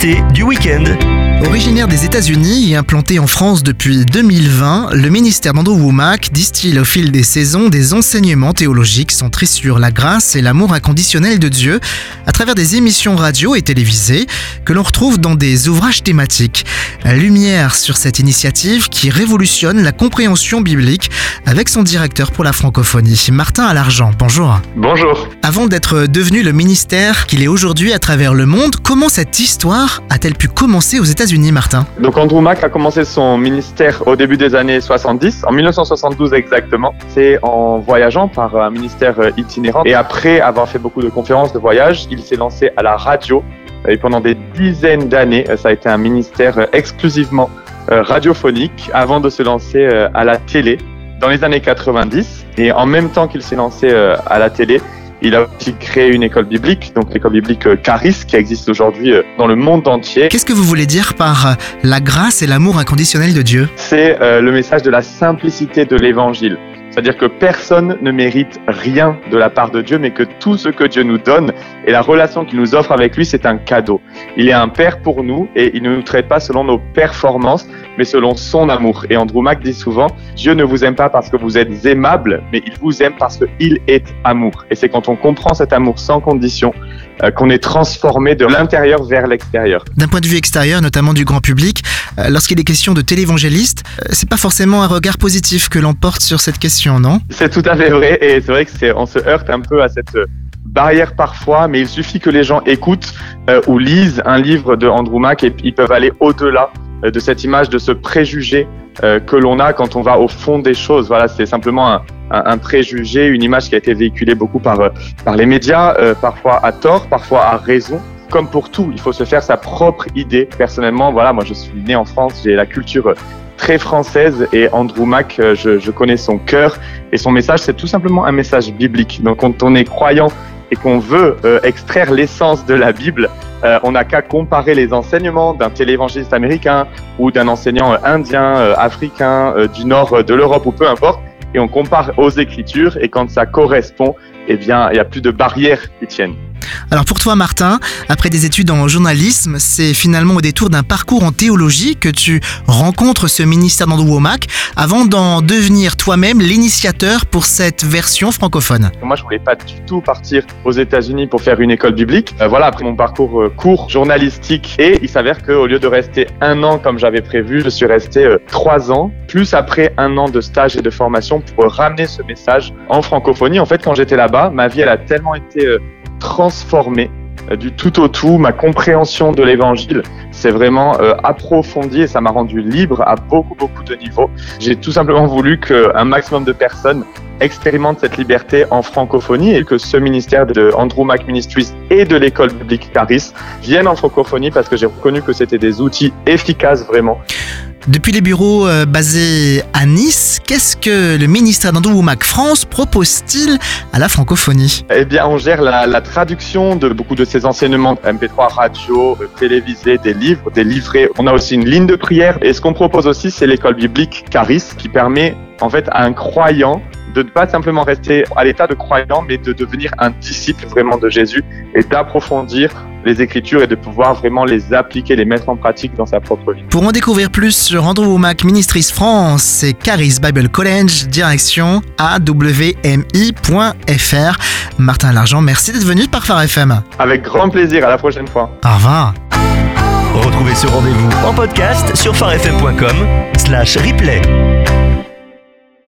Du week-end. Originaire des États-Unis et implanté en France depuis 2020, le ministère d'Andrew Womack distille au fil des saisons des enseignements théologiques centrés sur la grâce et l'amour inconditionnel de Dieu à travers des émissions radio et télévisées que l'on retrouve dans des ouvrages thématiques. Lumière sur cette initiative qui révolutionne la compréhension biblique avec son directeur pour la francophonie, Martin Alargent. Bonjour. Bonjour. Avant d'être devenu le ministère qu'il est aujourd'hui à travers le monde, comment cette histoire a-t-elle pu commencer aux États-Unis? Martin Donc Andrew Mack a commencé son ministère au début des années 70, en 1972 exactement. C'est en voyageant par un ministère itinérant. Et après avoir fait beaucoup de conférences de voyage, il s'est lancé à la radio. Et pendant des dizaines d'années, ça a été un ministère exclusivement euh, radiophonique avant de se lancer euh, à la télé dans les années 90. Et en même temps qu'il s'est lancé euh, à la télé, il a aussi créé une école biblique, donc l'école biblique euh, Caris, qui existe aujourd'hui euh, dans le monde entier. Qu'est-ce que vous voulez dire par euh, la grâce et l'amour inconditionnel de Dieu? C'est le message de la simplicité de l'évangile. C'est-à-dire que personne ne mérite rien de la part de Dieu, mais que tout ce que Dieu nous donne et la relation qu'il nous offre avec lui, c'est un cadeau. Il est un père pour nous et il ne nous traite pas selon nos performances, mais selon son amour. Et Andrew Mack dit souvent, Dieu ne vous aime pas parce que vous êtes aimable, mais il vous aime parce qu'il est amour. Et c'est quand on comprend cet amour sans condition euh, qu'on est transformé de l'intérieur vers l'extérieur. D'un point de vue extérieur, notamment du grand public, euh, lorsqu'il est question de télévangéliste, euh, c'est pas forcément un regard positif que l'on porte sur cette question, non? C'est tout à fait vrai et c'est vrai que c'est on se heurte un peu à cette barrière parfois, mais il suffit que les gens écoutent ou lisent un livre de Andrew Mack et ils peuvent aller au-delà de cette image, de ce préjugé que l'on a quand on va au fond des choses. Voilà, c'est simplement un, un, préjugé, une image qui a été véhiculée beaucoup par, euh, par les médias, euh, parfois à tort, parfois à raison. Comme pour tout, il faut se faire sa propre idée. Personnellement, voilà, moi je suis né en France, j'ai la culture très française et Andrew Mack, euh, je, je connais son cœur et son message, c'est tout simplement un message biblique. Donc quand on est croyant et qu'on veut extraire l'essence de la Bible, on n'a qu'à comparer les enseignements d'un télévangéliste américain ou d'un enseignant indien, africain, du nord de l'Europe ou peu importe, et on compare aux Écritures et quand ça correspond, eh bien, il n'y a plus de barrières qui tiennent. Alors pour toi Martin, après des études en journalisme, c'est finalement au détour d'un parcours en théologie que tu rencontres ce ministère d'Andrew Womack avant d'en devenir toi-même l'initiateur pour cette version francophone. Moi je voulais pas du tout partir aux États-Unis pour faire une école biblique. Euh, voilà, après mon parcours euh, court journalistique et il s'avère qu'au lieu de rester un an comme j'avais prévu, je suis resté euh, trois ans, plus après un an de stage et de formation pour ramener ce message en francophonie. En fait, quand j'étais là-bas, ma vie elle a tellement été transformé euh, du tout au tout. Ma compréhension de l'évangile s'est vraiment euh, approfondie et ça m'a rendu libre à beaucoup, beaucoup de niveaux. J'ai tout simplement voulu qu'un maximum de personnes expérimentent cette liberté en francophonie et que ce ministère de Andrew Mack Ministries et de l'école publique Caris viennent en francophonie parce que j'ai reconnu que c'était des outils efficaces vraiment depuis les bureaux euh, basés à Nice, qu'est-ce que le ministère d'Andrew Mac France propose-t-il à la francophonie Eh bien, on gère la, traduction de beaucoup de ces enseignements MP3 radio, euh, télévisés, des livres, des livrets. On a aussi une ligne de prière. Et ce qu'on propose aussi, c'est l'école biblique Caris, qui permet en fait à un croyant de ne pas simplement rester à l'état de croyant, mais de devenir un disciple vraiment de Jésus et d'approfondir les Écritures et de pouvoir vraiment les appliquer, les mettre en pratique dans sa propre vie. Pour en découvrir plus sur Andrew Mac Ministries France et Caris Bible College, direction awmi.fr. Martin Largent, merci d'être venu par Phare FM. Avec grand plaisir, à la prochaine fois. Au revoir. Retrouvez ce rendez-vous en podcast sur farfm.com slash replay.